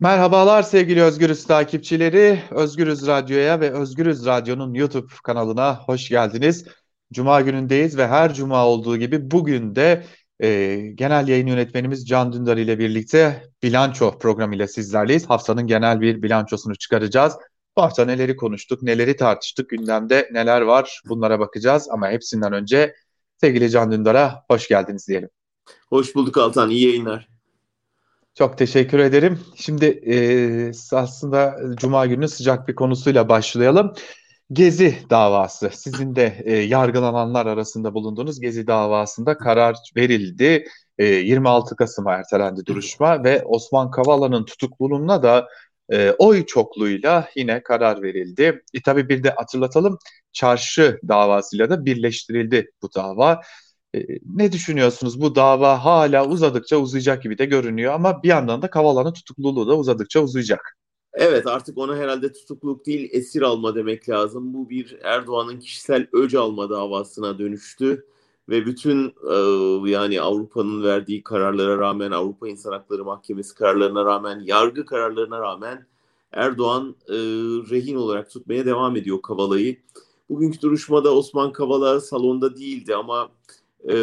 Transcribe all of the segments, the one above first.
Merhabalar sevgili Özgürüz takipçileri. Özgürüz Radyo'ya ve Özgürüz Radyo'nun YouTube kanalına hoş geldiniz. Cuma günündeyiz ve her cuma olduğu gibi bugün de e, genel yayın yönetmenimiz Can Dündar ile birlikte bilanço programıyla sizlerleyiz. Haftanın genel bir bilançosunu çıkaracağız. Bu hafta neleri konuştuk, neleri tartıştık, gündemde neler var bunlara bakacağız. Ama hepsinden önce sevgili Can Dündar'a hoş geldiniz diyelim. Hoş bulduk Altan, iyi yayınlar. Çok teşekkür ederim. Şimdi e, aslında Cuma günü sıcak bir konusuyla başlayalım. Gezi davası. Sizin de e, yargılananlar arasında bulunduğunuz Gezi davasında karar verildi. E, 26 Kasım'a ertelendi duruşma ve Osman Kavala'nın tutukluluğuna da e, oy çokluğuyla yine karar verildi. E, tabii bir de hatırlatalım çarşı davasıyla da birleştirildi bu dava. Ne düşünüyorsunuz? Bu dava hala uzadıkça uzayacak gibi de görünüyor ama bir yandan da Kavala'nın tutukluluğu da uzadıkça uzayacak. Evet artık ona herhalde tutukluluk değil esir alma demek lazım. Bu bir Erdoğan'ın kişisel öc alma davasına dönüştü ve bütün e, yani Avrupa'nın verdiği kararlara rağmen Avrupa İnsan Hakları Mahkemesi kararlarına rağmen yargı kararlarına rağmen Erdoğan e, rehin olarak tutmaya devam ediyor Kavala'yı. Bugünkü duruşmada Osman Kavala salonda değildi ama e,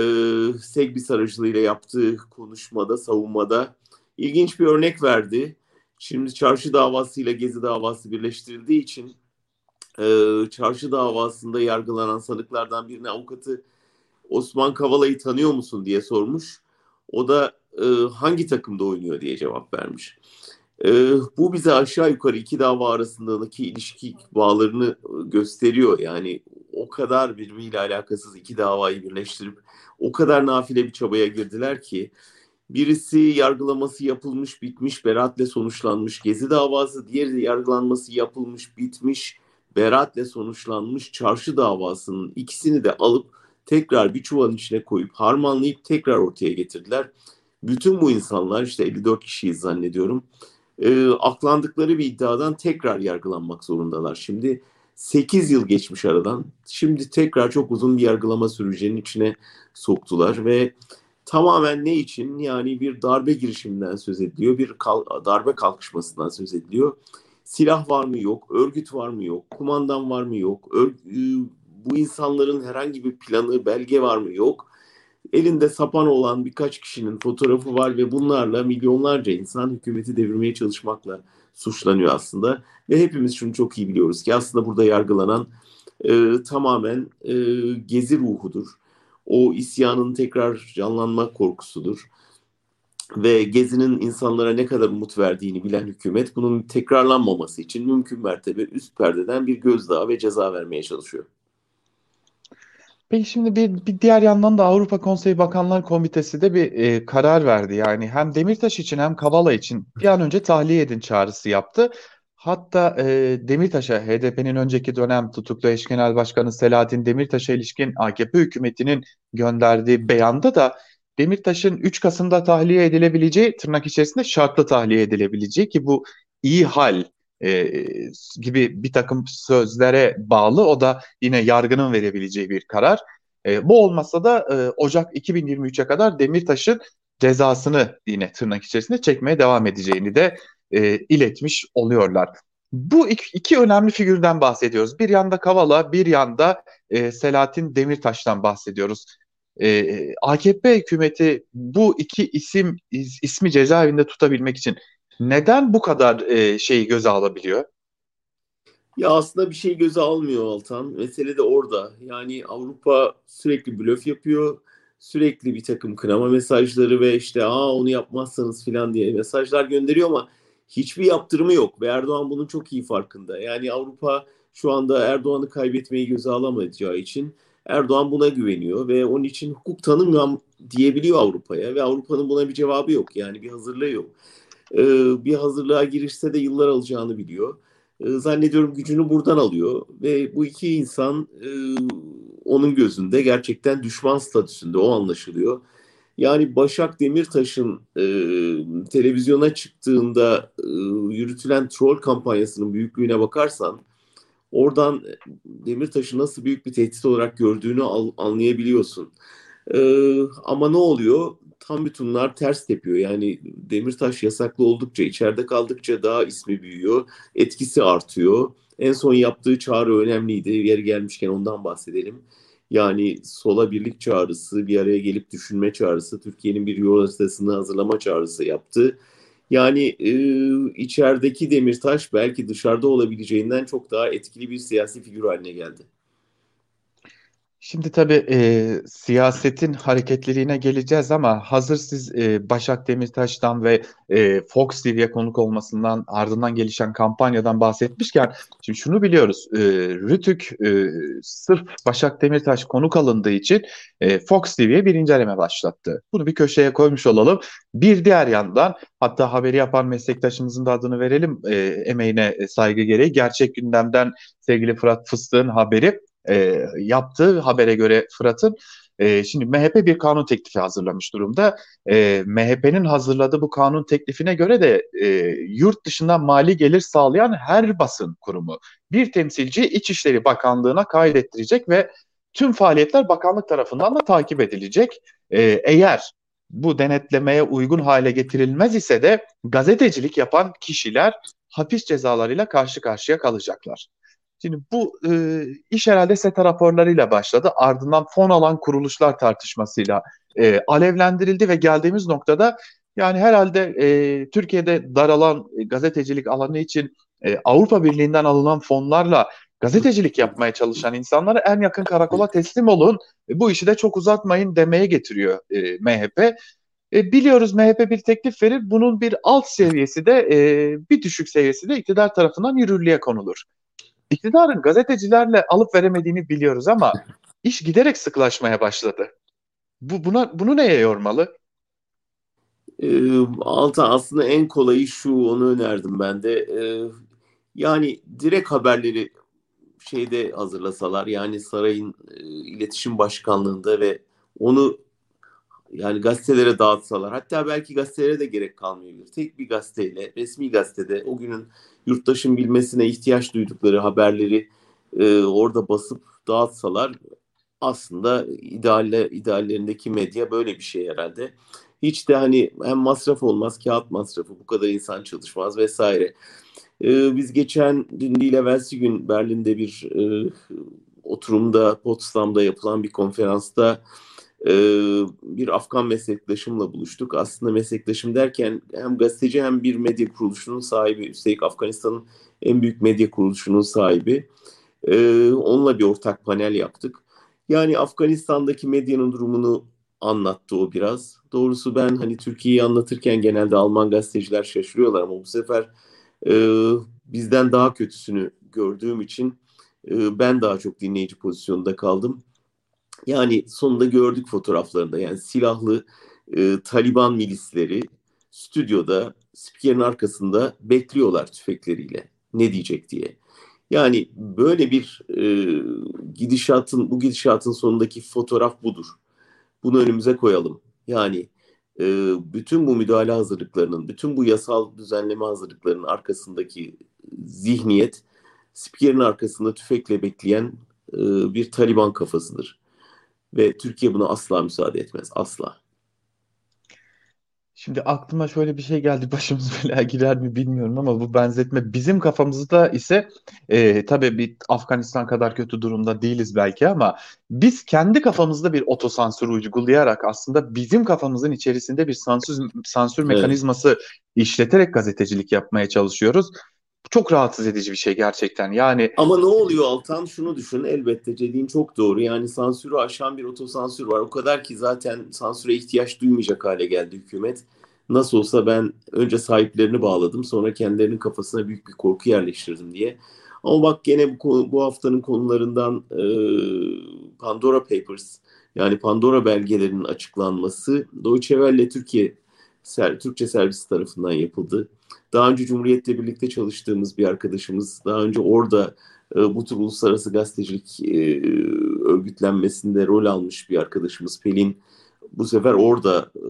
Segbis aracılığıyla yaptığı konuşmada, savunmada ilginç bir örnek verdi. Şimdi çarşı davası ile gezi davası birleştirildiği için e, çarşı davasında yargılanan sanıklardan birine avukatı Osman Kavala'yı tanıyor musun diye sormuş. O da e, hangi takımda oynuyor diye cevap vermiş. E, bu bize aşağı yukarı iki dava arasındaki ilişki bağlarını gösteriyor. Yani o kadar birbiriyle alakasız iki davayı birleştirip o kadar nafile bir çabaya girdiler ki birisi yargılaması yapılmış, bitmiş, beraatle sonuçlanmış Gezi davası, diğeri yargılanması yapılmış, bitmiş, beraatle sonuçlanmış çarşı davasının ikisini de alıp tekrar bir çuvalın içine koyup harmanlayıp tekrar ortaya getirdiler. Bütün bu insanlar işte 54 kişiyi zannediyorum e, aklandıkları bir iddiadan tekrar yargılanmak zorundalar. Şimdi 8 yıl geçmiş aradan. Şimdi tekrar çok uzun bir yargılama sürecinin içine soktular ve tamamen ne için? Yani bir darbe girişiminden söz ediliyor, bir kal- darbe kalkışmasından söz ediliyor. Silah var mı yok, örgüt var mı yok, kumandan var mı yok, ör- bu insanların herhangi bir planı, belge var mı yok elinde sapan olan birkaç kişinin fotoğrafı var ve bunlarla milyonlarca insan hükümeti devirmeye çalışmakla suçlanıyor aslında. Ve hepimiz şunu çok iyi biliyoruz ki aslında burada yargılanan e, tamamen e, gezi ruhudur. O isyanın tekrar canlanma korkusudur. Ve Gezi'nin insanlara ne kadar umut verdiğini bilen hükümet bunun tekrarlanmaması için mümkün mertebe üst perdeden bir gözdağı ve ceza vermeye çalışıyor. Peki şimdi bir, bir diğer yandan da Avrupa Konseyi Bakanlar Komitesi de bir e, karar verdi. Yani hem Demirtaş için hem Kavala için bir an önce tahliye edin çağrısı yaptı. Hatta e, Demirtaş'a HDP'nin önceki dönem tutuklu eş genel başkanı Selahattin Demirtaş'a ilişkin AKP hükümetinin gönderdiği beyanda da Demirtaş'ın 3 Kasım'da tahliye edilebileceği tırnak içerisinde şartlı tahliye edilebileceği ki bu iyi hal e, gibi bir takım sözlere bağlı. O da yine yargının verebileceği bir karar. E, bu olmasa da e, Ocak 2023'e kadar Demirtaş'ın cezasını yine tırnak içerisinde çekmeye devam edeceğini de e, iletmiş oluyorlar. Bu iki, iki önemli figürden bahsediyoruz. Bir yanda Kavala, bir yanda e, Selahattin Demirtaş'tan bahsediyoruz. E, AKP hükümeti bu iki isim is, ismi cezaevinde tutabilmek için neden bu kadar e, şeyi göze alabiliyor? Ya aslında bir şey göze almıyor Altan. Mesele de orada. Yani Avrupa sürekli blöf yapıyor. Sürekli bir takım kınama mesajları ve işte aa onu yapmazsanız filan diye mesajlar gönderiyor ama hiçbir yaptırımı yok. Ve Erdoğan bunun çok iyi farkında. Yani Avrupa şu anda Erdoğan'ı kaybetmeyi göze alamayacağı için Erdoğan buna güveniyor ve onun için hukuk tanımıyorum diyebiliyor Avrupa'ya ve Avrupa'nın buna bir cevabı yok. Yani bir hazırlığı yok e, bir hazırlığa girişse de yıllar alacağını biliyor. E, zannediyorum gücünü buradan alıyor ve bu iki insan e, onun gözünde gerçekten düşman statüsünde o anlaşılıyor. Yani Başak Demirtaş'ın e, televizyona çıktığında e, yürütülen troll kampanyasının büyüklüğüne bakarsan oradan Demirtaş'ı nasıl büyük bir tehdit olarak gördüğünü al, anlayabiliyorsun. E, ama ne oluyor? Tam bütünler ters tepiyor. Yani Demirtaş yasaklı oldukça, içeride kaldıkça daha ismi büyüyor, etkisi artıyor. En son yaptığı çağrı önemliydi. Yeri gelmişken ondan bahsedelim. Yani sola birlik çağrısı, bir araya gelip düşünme çağrısı, Türkiye'nin bir yol haritasını hazırlama çağrısı yaptı. Yani e, içerideki Demirtaş belki dışarıda olabileceğinden çok daha etkili bir siyasi figür haline geldi. Şimdi tabii e, siyasetin hareketliliğine geleceğiz ama hazır siz e, Başak Demirtaş'tan ve e, Fox TV'ye konuk olmasından ardından gelişen kampanyadan bahsetmişken şimdi şunu biliyoruz. E, Rütük e, sırf Başak Demirtaş konuk alındığı için e, Fox TV'ye bir inceleme başlattı. Bunu bir köşeye koymuş olalım. Bir diğer yandan hatta haberi yapan meslektaşımızın da adını verelim e, emeğine saygı gereği. Gerçek gündemden sevgili Fırat Fıstık'ın haberi e, yaptığı habere göre Fırat'ın e, şimdi MHP bir kanun teklifi hazırlamış durumda. E, MHP'nin hazırladığı bu kanun teklifine göre de e, yurt dışından mali gelir sağlayan her basın kurumu bir temsilci İçişleri Bakanlığı'na kaydettirecek ve tüm faaliyetler bakanlık tarafından da takip edilecek. E, eğer bu denetlemeye uygun hale getirilmez ise de gazetecilik yapan kişiler hapis cezalarıyla karşı karşıya kalacaklar. Şimdi bu e, iş herhalde SETA raporlarıyla başladı. Ardından fon alan kuruluşlar tartışmasıyla e, alevlendirildi ve geldiğimiz noktada yani herhalde e, Türkiye'de daralan e, gazetecilik alanı için e, Avrupa Birliği'nden alınan fonlarla gazetecilik yapmaya çalışan insanlara en yakın karakola teslim olun, e, bu işi de çok uzatmayın demeye getiriyor e, MHP. E, biliyoruz MHP bir teklif verir, bunun bir alt seviyesi de e, bir düşük seviyesi de iktidar tarafından yürürlüğe konulur. İktidarın gazetecilerle alıp veremediğini biliyoruz ama iş giderek sıklaşmaya başladı. Bu buna bunu neye yormalı? Ee, Alta aslında en kolayı şu onu önerdim ben de. Ee, yani direkt haberleri şeyde hazırlasalar yani sarayın e, iletişim başkanlığında ve onu yani gazetelere dağıtsalar hatta belki gazetelere de gerek kalmayabilir. Tek bir gazeteyle resmi gazetede o günün yurttaşın bilmesine ihtiyaç duydukları haberleri e, orada basıp dağıtsalar aslında idealle, ideallerindeki medya böyle bir şey herhalde. Hiç de hani hem masraf olmaz, kağıt masrafı, bu kadar insan çalışmaz vesaire. Ee, biz geçen dün değil evvelsi gün Berlin'de bir e, oturumda, Potsdam'da yapılan bir konferansta e, bir Afgan meslektaşımla buluştuk. Aslında meslektaşım derken hem gazeteci hem bir medya kuruluşunun sahibi. Üstelik Afganistan'ın en büyük medya kuruluşunun sahibi. E, onunla bir ortak panel yaptık. Yani Afganistan'daki medyanın durumunu anlattı o biraz. Doğrusu ben hani Türkiye'yi anlatırken genelde Alman gazeteciler şaşırıyorlar ama bu sefer e, bizden daha kötüsünü gördüğüm için e, ben daha çok dinleyici pozisyonunda kaldım. Yani sonunda gördük fotoğraflarında yani silahlı e, Taliban milisleri stüdyoda spikerin arkasında bekliyorlar tüfekleriyle ne diyecek diye. Yani böyle bir e, gidişatın bu gidişatın sonundaki fotoğraf budur. Bunu önümüze koyalım. Yani e, bütün bu müdahale hazırlıklarının, bütün bu yasal düzenleme hazırlıklarının arkasındaki zihniyet spikerin arkasında tüfekle bekleyen e, bir Taliban kafasıdır. Ve Türkiye buna asla müsaade etmez. Asla. Şimdi aklıma şöyle bir şey geldi başımız belaya girer mi bilmiyorum ama bu benzetme bizim kafamızda ise e, tabii bir Afganistan kadar kötü durumda değiliz belki ama biz kendi kafamızda bir otosansür uygulayarak aslında bizim kafamızın içerisinde bir sansür, sansür mekanizması evet. işleterek gazetecilik yapmaya çalışıyoruz çok rahatsız edici bir şey gerçekten. Yani Ama ne oluyor Altan? Şunu düşün elbette dediğin çok doğru. Yani sansürü aşan bir otosansür var. O kadar ki zaten sansüre ihtiyaç duymayacak hale geldi hükümet. Nasıl olsa ben önce sahiplerini bağladım sonra kendilerinin kafasına büyük bir korku yerleştirdim diye. Ama bak gene bu, bu haftanın konularından e, Pandora Papers yani Pandora belgelerinin açıklanması Deutsche Welle Türkiye Türkçe servisi tarafından yapıldı. Daha önce Cumhuriyet'le birlikte çalıştığımız bir arkadaşımız, daha önce orada e, bu tür uluslararası gazetecilik e, örgütlenmesinde rol almış bir arkadaşımız Pelin. Bu sefer orada e,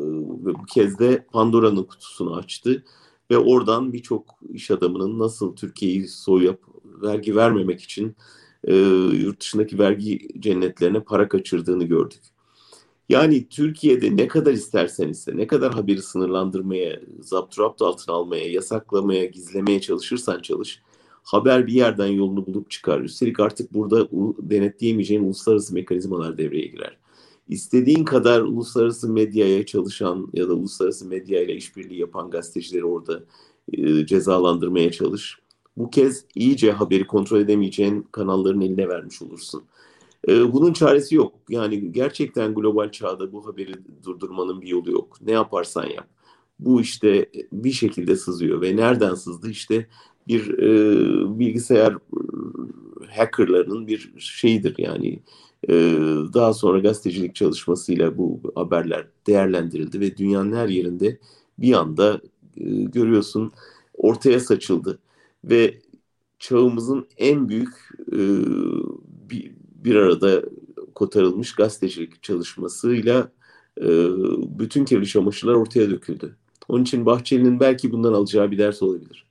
bu kez de Pandora'nın kutusunu açtı ve oradan birçok iş adamının nasıl Türkiye'yi soyup vergi vermemek için e, yurt dışındaki vergi cennetlerine para kaçırdığını gördük. Yani Türkiye'de ne kadar istersen iste, ne kadar haberi sınırlandırmaya, zapturapt altına almaya, yasaklamaya, gizlemeye çalışırsan çalış, haber bir yerden yolunu bulup çıkar. Üstelik artık burada denetleyemeyeceğin uluslararası mekanizmalar devreye girer. İstediğin kadar uluslararası medyaya çalışan ya da uluslararası medyayla işbirliği yapan gazetecileri orada e, cezalandırmaya çalış. Bu kez iyice haberi kontrol edemeyeceğin kanalların eline vermiş olursun. E, bunun çaresi yok. Yani gerçekten global çağda bu haberi durdurmanın bir yolu yok. Ne yaparsan yap. Bu işte bir şekilde sızıyor ve nereden sızdı? İşte bir e, bilgisayar hackerlarının bir şeyidir yani e, daha sonra gazetecilik çalışmasıyla bu haberler değerlendirildi ve dünyanın her yerinde bir anda e, görüyorsun ortaya saçıldı ve çağımızın en büyük e, bir, bir arada kotarılmış gazetecilik çalışmasıyla e, bütün kirli çamaşırlar ortaya döküldü. Onun için Bahçeli'nin belki bundan alacağı bir ders olabilir.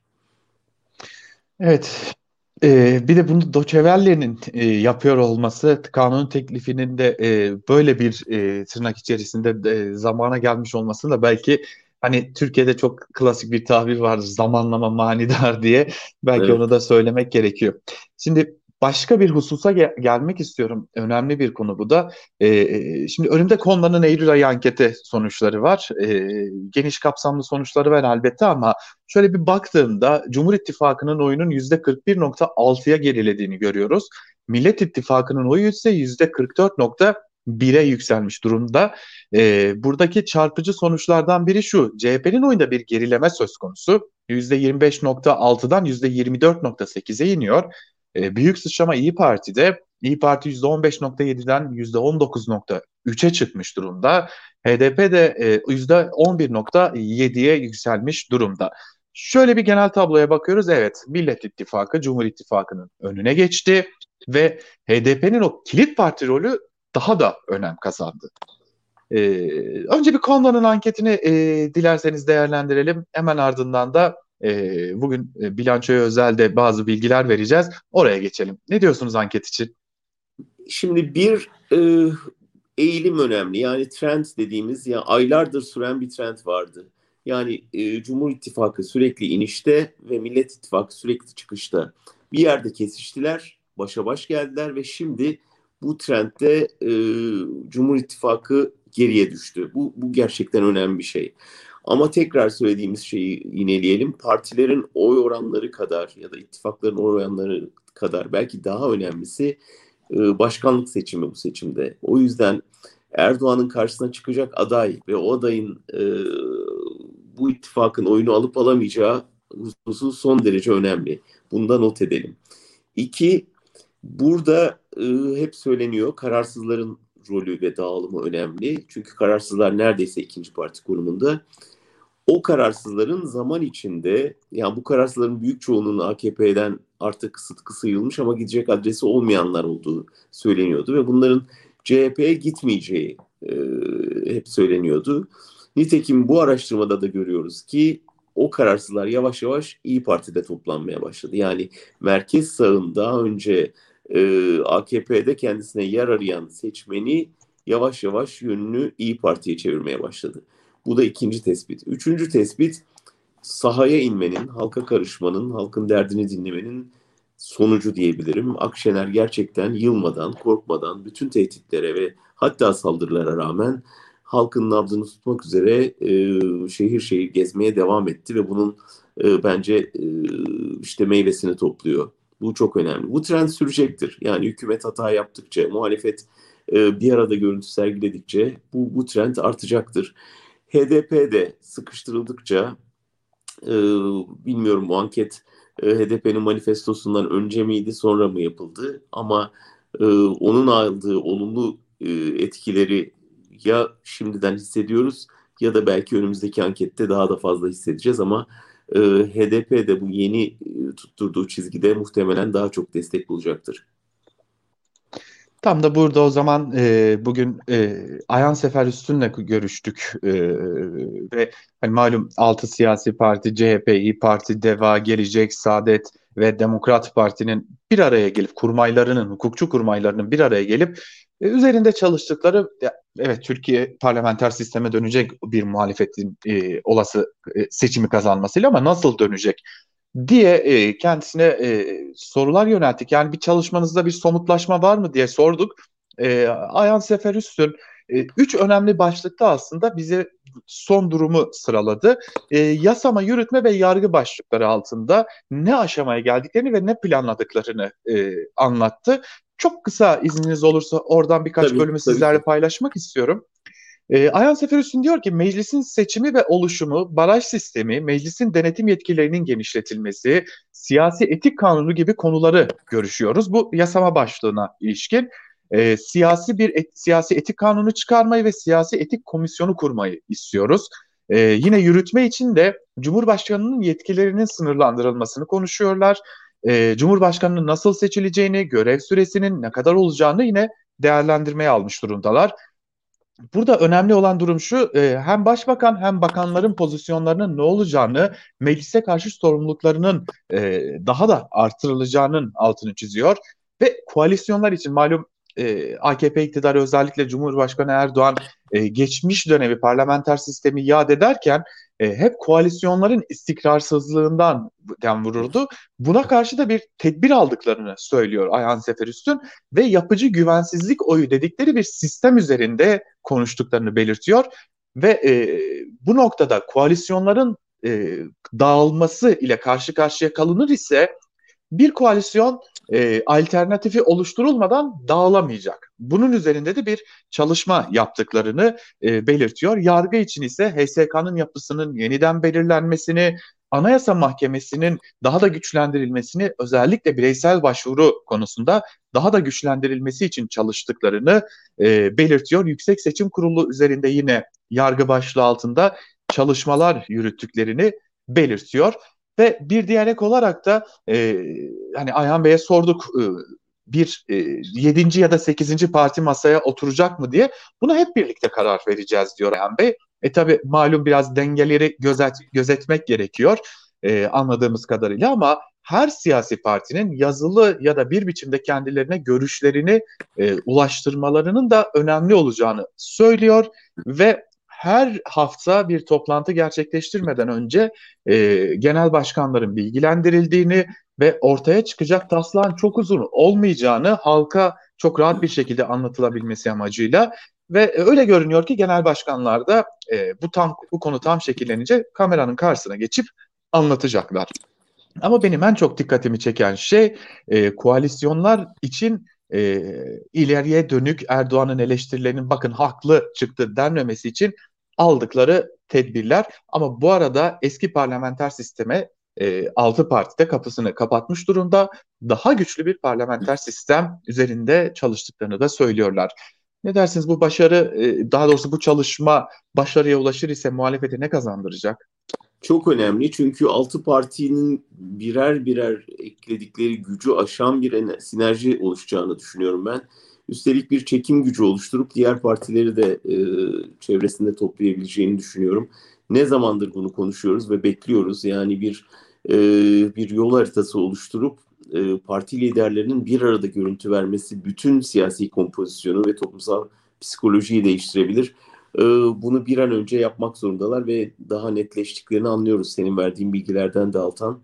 Evet. Ee, bir de bunu Doçevelle'nin e, yapıyor olması, kanun teklifinin de e, böyle bir e, tırnak içerisinde de, zamana gelmiş olması da belki hani Türkiye'de çok klasik bir tabir var zamanlama manidar diye belki evet. onu da söylemek gerekiyor. Şimdi Başka bir hususa gel- gelmek istiyorum. Önemli bir konu bu da. Ee, şimdi önümde konuların Eylül ayı anketi sonuçları var. Ee, geniş kapsamlı sonuçları var elbette ama şöyle bir baktığımda Cumhur İttifakı'nın oyunun %41.6'ya gerilediğini görüyoruz. Millet İttifakı'nın oyu ise %44.1'e yükselmiş durumda. Ee, buradaki çarpıcı sonuçlardan biri şu. CHP'nin oyunda bir gerileme söz konusu. %25.6'dan %24.8'e iniyor. E, büyük sıçrama İyi Parti'de İyi Parti %15.7'den %19.3'e çıkmış durumda. HDP de e, %11.7'ye yükselmiş durumda. Şöyle bir genel tabloya bakıyoruz. Evet, Millet İttifakı Cumhur İttifakı'nın önüne geçti ve HDP'nin o kilit parti rolü daha da önem kazandı. Ee, önce bir Konda'nın anketini e, dilerseniz değerlendirelim. Hemen ardından da e, bugün e, bilançoya özel de bazı bilgiler vereceğiz. Oraya geçelim. Ne diyorsunuz anket için? Şimdi bir e, eğilim önemli. Yani trend dediğimiz ya aylardır süren bir trend vardı. Yani e, Cumhur İttifakı sürekli inişte ve Millet İttifakı sürekli çıkışta. Bir yerde kesiştiler, başa baş geldiler ve şimdi bu trendde e, Cumhur İttifakı geriye düştü. Bu, bu gerçekten önemli bir şey. Ama tekrar söylediğimiz şeyi yineleyelim. Partilerin oy oranları kadar ya da ittifakların oy oranları kadar belki daha önemlisi e, başkanlık seçimi bu seçimde. O yüzden Erdoğan'ın karşısına çıkacak aday ve o adayın e, bu ittifakın oyunu alıp alamayacağı hususu son derece önemli. Bundan not edelim. İki, burada e, hep söyleniyor kararsızların rolü ve dağılımı önemli. Çünkü kararsızlar neredeyse ikinci parti konumunda. O kararsızların zaman içinde, yani bu kararsızların büyük çoğunluğunun AKP'den artık sıtkı sıyılmış ama gidecek adresi olmayanlar olduğu söyleniyordu ve bunların CHP'ye gitmeyeceği e, hep söyleniyordu. Nitekim bu araştırmada da görüyoruz ki o kararsızlar yavaş yavaş İyi Parti'de toplanmaya başladı. Yani merkez sağın daha önce e, AKP'de kendisine yer arayan seçmeni yavaş yavaş yönünü İyi Parti'ye çevirmeye başladı. Bu da ikinci tespit. Üçüncü tespit sahaya inmenin, halka karışmanın, halkın derdini dinlemenin sonucu diyebilirim. Akşener gerçekten yılmadan, korkmadan bütün tehditlere ve hatta saldırılara rağmen halkın nabzını tutmak üzere e, şehir şehir gezmeye devam etti ve bunun e, bence e, işte meyvesini topluyor. Bu çok önemli. Bu trend sürecektir. Yani hükümet hata yaptıkça, muhalefet e, bir arada görüntü sergiledikçe bu, bu trend artacaktır. HDP de sıkıştırıldıkça e, bilmiyorum bu anket e, HDP'nin manifestosundan önce miydi sonra mı yapıldı ama onun aldığı olumlu etkileri ya şimdiden hissediyoruz ya da belki önümüzdeki ankette daha da fazla hissedeceğiz ama e, HDP de bu yeni e, tutturduğu çizgide muhtemelen daha çok destek bulacaktır. Tam da burada o zaman e, bugün e, Ayhan Sefer Üstün'le görüştük e, ve hani malum altı siyasi parti CHP, İyi Parti, DEVA, Gelecek, Saadet ve Demokrat Parti'nin bir araya gelip kurmaylarının, hukukçu kurmaylarının bir araya gelip E, üzerinde çalıştıkları evet Türkiye parlamenter sisteme dönecek bir muhalefetin e, olası e, seçimi kazanmasıyla ama nasıl dönecek diye e, kendisine e, sorular yönelttik. Yani bir çalışmanızda bir somutlaşma var mı diye sorduk. E, Ayhan Sefer Üstün e, üç önemli başlıkta aslında bize son durumu sıraladı. E, yasama, yürütme ve yargı başlıkları altında ne aşamaya geldiklerini ve ne planladıklarını e, anlattı. Çok kısa izniniz olursa oradan birkaç tabii, bölümü tabii. sizlerle paylaşmak istiyorum. E, Ayhan Seferüstün diyor ki meclisin seçimi ve oluşumu, baraj sistemi, meclisin denetim yetkilerinin genişletilmesi, siyasi etik kanunu gibi konuları görüşüyoruz. Bu yasama başlığına ilişkin e, siyasi bir et, siyasi etik kanunu çıkarmayı ve siyasi etik komisyonu kurmayı istiyoruz. E, yine yürütme için de Cumhurbaşkanı'nın yetkilerinin sınırlandırılmasını konuşuyorlar. E, Cumhurbaşkanı'nın nasıl seçileceğini, görev süresinin ne kadar olacağını yine değerlendirmeye almış durumdalar. Burada önemli olan durum şu, e, hem başbakan hem bakanların pozisyonlarının ne olacağını, meclise karşı sorumluluklarının e, daha da artırılacağının altını çiziyor. Ve koalisyonlar için malum e, AKP iktidarı özellikle Cumhurbaşkanı Erdoğan e, geçmiş dönemi parlamenter sistemi yad ederken e, hep koalisyonların istikrarsızlığından dem vururdu. Buna karşı da bir tedbir aldıklarını söylüyor Ayhan Sefer Üstün ve yapıcı güvensizlik oyu dedikleri bir sistem üzerinde konuştuklarını belirtiyor ve e, bu noktada koalisyonların e, dağılması ile karşı karşıya kalınır ise bir koalisyon e, alternatifi oluşturulmadan dağılamayacak. Bunun üzerinde de bir çalışma yaptıklarını e, belirtiyor. Yargı için ise HSK'nın yapısının yeniden belirlenmesini, Anayasa Mahkemesi'nin daha da güçlendirilmesini özellikle bireysel başvuru konusunda daha da güçlendirilmesi için çalıştıklarını e, belirtiyor. Yüksek Seçim Kurulu üzerinde yine yargı başlığı altında çalışmalar yürüttüklerini belirtiyor. Ve bir diğer ek olarak da e, hani Ayhan Bey'e sorduk e, bir e, yedinci ya da sekizinci parti masaya oturacak mı diye. Buna hep birlikte karar vereceğiz diyor Ayhan Bey. E tabi malum biraz dengeleri gözet, gözetmek gerekiyor e, anladığımız kadarıyla ama her siyasi partinin yazılı ya da bir biçimde kendilerine görüşlerini e, ulaştırmalarının da önemli olacağını söylüyor ve her hafta bir toplantı gerçekleştirmeden önce e, genel başkanların bilgilendirildiğini ve ortaya çıkacak taslağın çok uzun olmayacağını halka çok rahat bir şekilde anlatılabilmesi amacıyla ve öyle görünüyor ki genel başkanlar da e, bu tam bu konu tam şekillenince kameranın karşısına geçip anlatacaklar. Ama benim en çok dikkatimi çeken şey e, koalisyonlar için e, ileriye dönük Erdoğan'ın eleştirilerinin bakın haklı çıktı denmemesi için aldıkları tedbirler. Ama bu arada eski parlamenter sisteme e, 6 partide kapısını kapatmış durumda. Daha güçlü bir parlamenter sistem üzerinde çalıştıklarını da söylüyorlar. Ne dersiniz bu başarı, e, daha doğrusu bu çalışma başarıya ulaşır ise muhalefete ne kazandıracak? Çok önemli çünkü altı partinin birer birer ekledikleri gücü aşan bir sinerji oluşacağını düşünüyorum ben. Üstelik bir çekim gücü oluşturup diğer partileri de e, çevresinde toplayabileceğini düşünüyorum. Ne zamandır bunu konuşuyoruz ve bekliyoruz. Yani bir e, bir yol haritası oluşturup e, parti liderlerinin bir arada görüntü vermesi bütün siyasi kompozisyonu ve toplumsal psikolojiyi değiştirebilir. E, bunu bir an önce yapmak zorundalar ve daha netleştiklerini anlıyoruz senin verdiğin bilgilerden de Altan.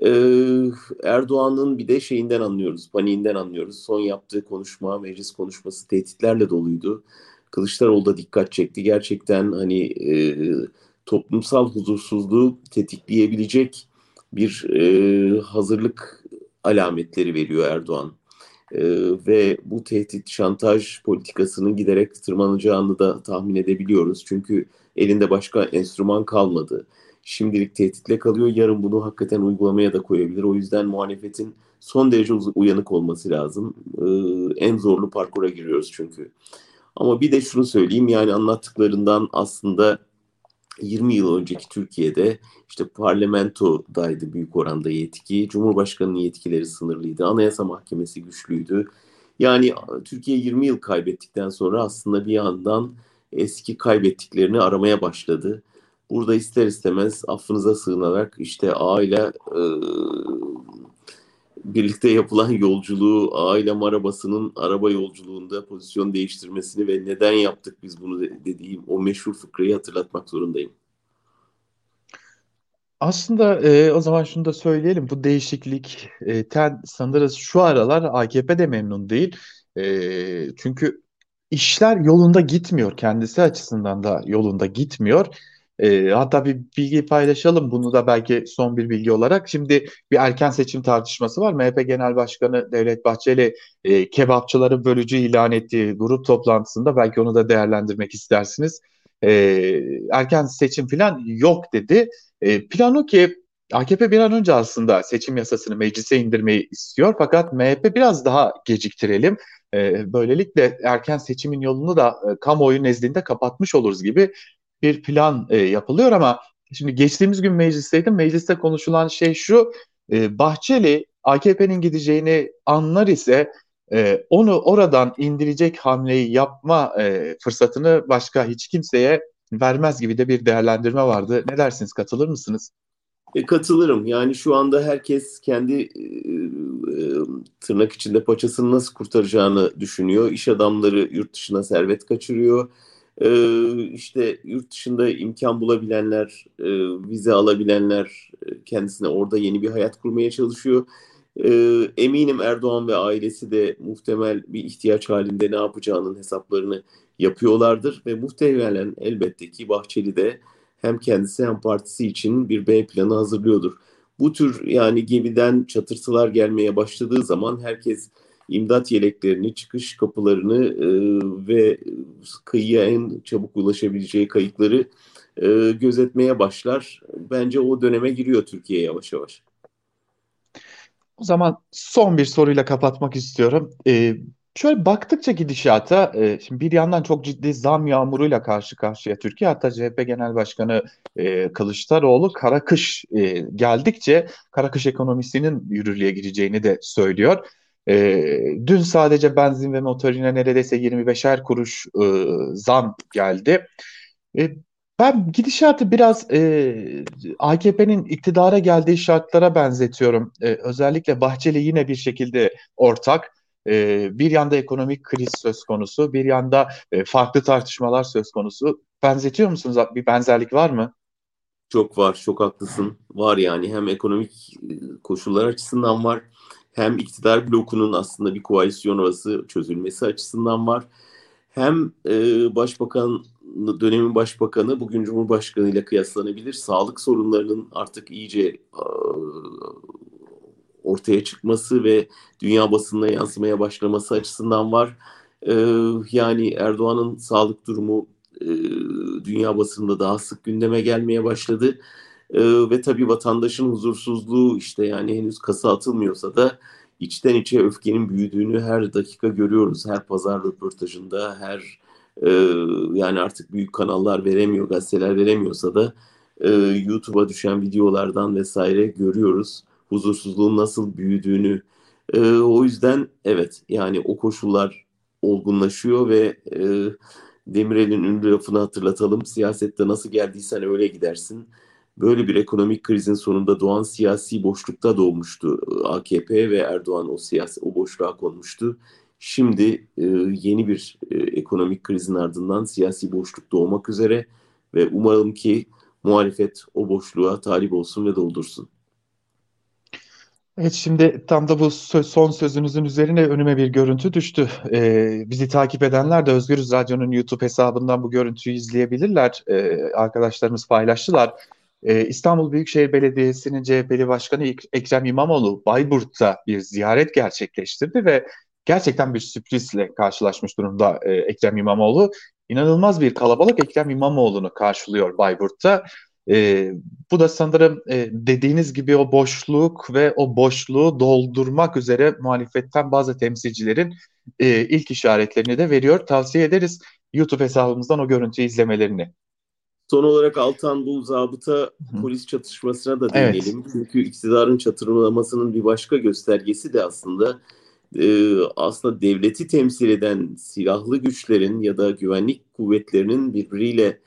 Ee, Erdoğan'ın bir de şeyinden anlıyoruz, paniğinden anlıyoruz. Son yaptığı konuşma, meclis konuşması tehditlerle doluydu. Kılıçdaroğlu da dikkat çekti. Gerçekten hani e, toplumsal huzursuzluğu tetikleyebilecek bir e, hazırlık alametleri veriyor Erdoğan. E, ve bu tehdit şantaj politikasının giderek tırmanacağını da tahmin edebiliyoruz. Çünkü elinde başka enstrüman kalmadı şimdilik tehditle kalıyor. Yarın bunu hakikaten uygulamaya da koyabilir. O yüzden muhalefetin son derece uyanık olması lazım. Ee, en zorlu parkura giriyoruz çünkü. Ama bir de şunu söyleyeyim yani anlattıklarından aslında 20 yıl önceki Türkiye'de işte parlamentodaydı büyük oranda yetki, Cumhurbaşkanı'nın yetkileri sınırlıydı, Anayasa Mahkemesi güçlüydü. Yani Türkiye 20 yıl kaybettikten sonra aslında bir yandan eski kaybettiklerini aramaya başladı. Burada ister istemez affınıza sığınarak işte A ile e, birlikte yapılan yolculuğu, aile arabasının araba yolculuğunda pozisyon değiştirmesini ve neden yaptık biz bunu dediğim o meşhur fıkrayı hatırlatmak zorundayım. Aslında e, o zaman şunu da söyleyelim. Bu değişiklik e, ten sanırız şu aralar AKP de memnun değil. E, çünkü işler yolunda gitmiyor. Kendisi açısından da yolunda gitmiyor. E, hatta bir bilgi paylaşalım bunu da belki son bir bilgi olarak. Şimdi bir erken seçim tartışması var. MHP Genel Başkanı Devlet Bahçeli e, kebapçıları bölücü ilan ettiği grup toplantısında belki onu da değerlendirmek istersiniz. E, erken seçim falan yok dedi. E, plan o ki AKP bir an önce aslında seçim yasasını meclise indirmeyi istiyor fakat MHP biraz daha geciktirelim. E, böylelikle erken seçimin yolunu da e, kamuoyu nezdinde kapatmış oluruz gibi bir plan e, yapılıyor ama şimdi geçtiğimiz gün meclisteydim. Mecliste konuşulan şey şu. E, Bahçeli AKP'nin gideceğini anlar ise e, onu oradan indirecek hamleyi yapma e, fırsatını başka hiç kimseye vermez gibi de bir değerlendirme vardı. Ne dersiniz? Katılır mısınız? E, katılırım. Yani şu anda herkes kendi e, e, tırnak içinde paçasını nasıl kurtaracağını düşünüyor. İş adamları yurt dışına servet kaçırıyor. E, işte yurt dışında imkan bulabilenler, e, vize alabilenler e, kendisine orada yeni bir hayat kurmaya çalışıyor. E, eminim Erdoğan ve ailesi de muhtemel bir ihtiyaç halinde ne yapacağının hesaplarını yapıyorlardır ve muhtemelen elbette ki Bahçeli de hem kendisi hem partisi için bir B planı hazırlıyordur. Bu tür yani gemiden çatırtılar gelmeye başladığı zaman herkes imdat yeleklerini, çıkış kapılarını e, ve kıyıya en çabuk ulaşabileceği kayıkları e, gözetmeye başlar. Bence o döneme giriyor Türkiye yavaş yavaş. O zaman son bir soruyla kapatmak istiyorum. Ee, şöyle baktıkça gidişata, e, şimdi bir yandan çok ciddi zam yağmuruyla karşı karşıya Türkiye. Hatta CHP Genel Başkanı e, Kılıçdaroğlu kara kış e, geldikçe kara kış ekonomisinin yürürlüğe gireceğini de söylüyor. E, dün sadece benzin ve motorine neredeyse 25'er kuruş e, zam geldi. E, ben gidişatı biraz e, AKP'nin iktidara geldiği şartlara benzetiyorum. E, özellikle Bahçeli yine bir şekilde ortak. E, bir yanda ekonomik kriz söz konusu, bir yanda e, farklı tartışmalar söz konusu. Benzetiyor musunuz? Bir benzerlik var mı? Çok var, çok haklısın. Var yani hem ekonomik koşullar açısından var, hem iktidar blokunun aslında bir koalisyon arası çözülmesi açısından var. Hem e, başbakan dönemin başbakanı bugün cumhurbaşkanı ile kıyaslanabilir. Sağlık sorunlarının artık iyice e, ortaya çıkması ve dünya basınına yansımaya başlaması açısından var. E, yani Erdoğan'ın sağlık durumu e, dünya basında daha sık gündeme gelmeye başladı. E, ve tabii vatandaşın huzursuzluğu işte yani henüz kasa atılmıyorsa da içten içe öfkenin büyüdüğünü her dakika görüyoruz. Her pazar röportajında, her e, yani artık büyük kanallar veremiyor, gazeteler veremiyorsa da e, YouTube'a düşen videolardan vesaire görüyoruz. Huzursuzluğun nasıl büyüdüğünü. E, o yüzden evet yani o koşullar olgunlaşıyor ve e, Demirel'in ünlü lafını hatırlatalım. Siyasette nasıl geldiysen öyle gidersin. Böyle bir ekonomik krizin sonunda doğan siyasi boşlukta doğmuştu AKP ve Erdoğan o siyasi o boşluğa konmuştu. Şimdi e, yeni bir e, ekonomik krizin ardından siyasi boşluk doğmak üzere ve umarım ki muhalefet o boşluğa talip olsun ve doldursun. Evet şimdi tam da bu son sözünüzün üzerine önüme bir görüntü düştü. Ee, bizi takip edenler de Özgürüz Radyo'nun YouTube hesabından bu görüntüyü izleyebilirler. Ee, arkadaşlarımız paylaştılar. Ee, İstanbul Büyükşehir Belediyesi'nin CHP'li Başkanı Ekrem İmamoğlu Bayburt'ta bir ziyaret gerçekleştirdi ve gerçekten bir sürprizle karşılaşmış durumda e, Ekrem İmamoğlu. İnanılmaz bir kalabalık Ekrem İmamoğlu'nu karşılıyor Bayburt'ta. E, bu da sanırım e, dediğiniz gibi o boşluk ve o boşluğu doldurmak üzere muhalefetten bazı temsilcilerin e, ilk işaretlerini de veriyor. Tavsiye ederiz YouTube hesabımızdan o görüntüyü izlemelerini. Son olarak Altan bu zabıta polis çatışmasına da değinelim. Evet. Çünkü iktidarın çatırlamasının bir başka göstergesi de aslında e, aslında devleti temsil eden silahlı güçlerin ya da güvenlik kuvvetlerinin birbiriyle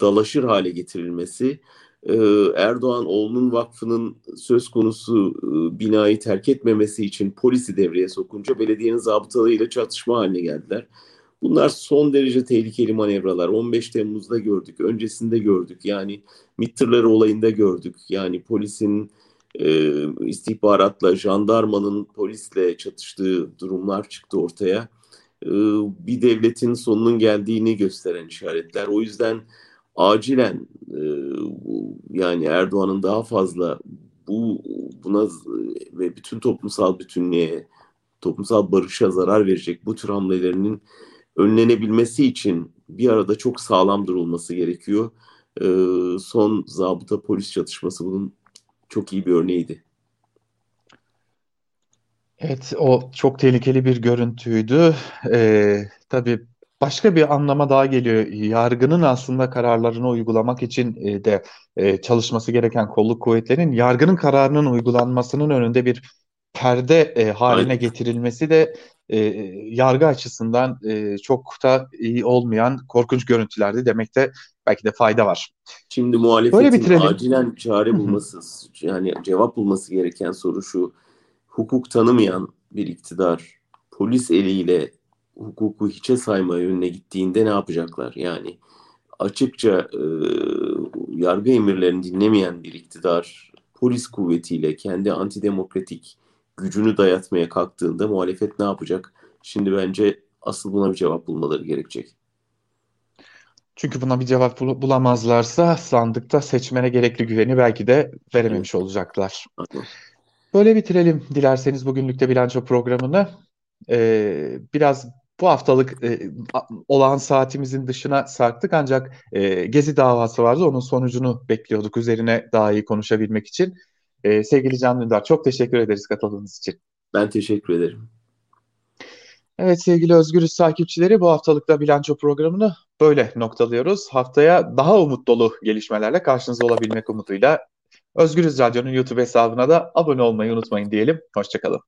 dalaşır hale getirilmesi. e, Erdoğan oğlunun vakfının söz konusu e, binayı terk etmemesi için polisi devreye sokunca belediyenin zabıtalarıyla çatışma haline geldiler. Bunlar son derece tehlikeli manevralar. 15 Temmuz'da gördük, öncesinde gördük. Yani MİT olayında gördük. Yani polisin e, istihbaratla, jandarmanın polisle çatıştığı durumlar çıktı ortaya. E, bir devletin sonunun geldiğini gösteren işaretler. O yüzden acilen e, yani Erdoğan'ın daha fazla bu buna ve bütün toplumsal bütünlüğe, toplumsal barışa zarar verecek bu tür hamlelerinin önlenebilmesi için bir arada çok sağlam durulması gerekiyor. E, son zabıta polis çatışması bunun çok iyi bir örneğiydi. Evet, o çok tehlikeli bir görüntüydü. Ee, tabii başka bir anlama daha geliyor. Yargının aslında kararlarını uygulamak için e, de e, çalışması gereken kolluk kuvvetlerinin yargının kararının uygulanmasının önünde bir perde e, haline getirilmesi de e, yargı açısından e, çok da iyi olmayan korkunç görüntülerdi demekte belki de fayda var. Şimdi muhalefetin acilen çare bulması, yani cevap bulması gereken soru şu. Hukuk tanımayan bir iktidar polis eliyle hukuku hiçe sayma yönüne gittiğinde ne yapacaklar? Yani açıkça e, yargı emirlerini dinlemeyen bir iktidar polis kuvvetiyle kendi antidemokratik gücünü dayatmaya kalktığında muhalefet ne yapacak? Şimdi bence asıl buna bir cevap bulmaları gerekecek. Çünkü buna bir cevap bul- bulamazlarsa sandıkta seçmene gerekli güveni belki de verememiş Evet. olacaklar. Böyle bitirelim dilerseniz bugünlük de bilanço programını. Ee, biraz bu haftalık e, olağan saatimizin dışına sarktık ancak e, Gezi davası vardı. Onun sonucunu bekliyorduk üzerine daha iyi konuşabilmek için. Ee, sevgili Can Dündar çok teşekkür ederiz katıldığınız için. Ben teşekkür ederim. Evet sevgili Özgürüz takipçileri bu haftalıkta bilanço programını böyle noktalıyoruz. Haftaya daha umut dolu gelişmelerle karşınızda olabilmek umuduyla Özgürüz Radyo'nun YouTube hesabına da abone olmayı unutmayın diyelim. Hoşçakalın.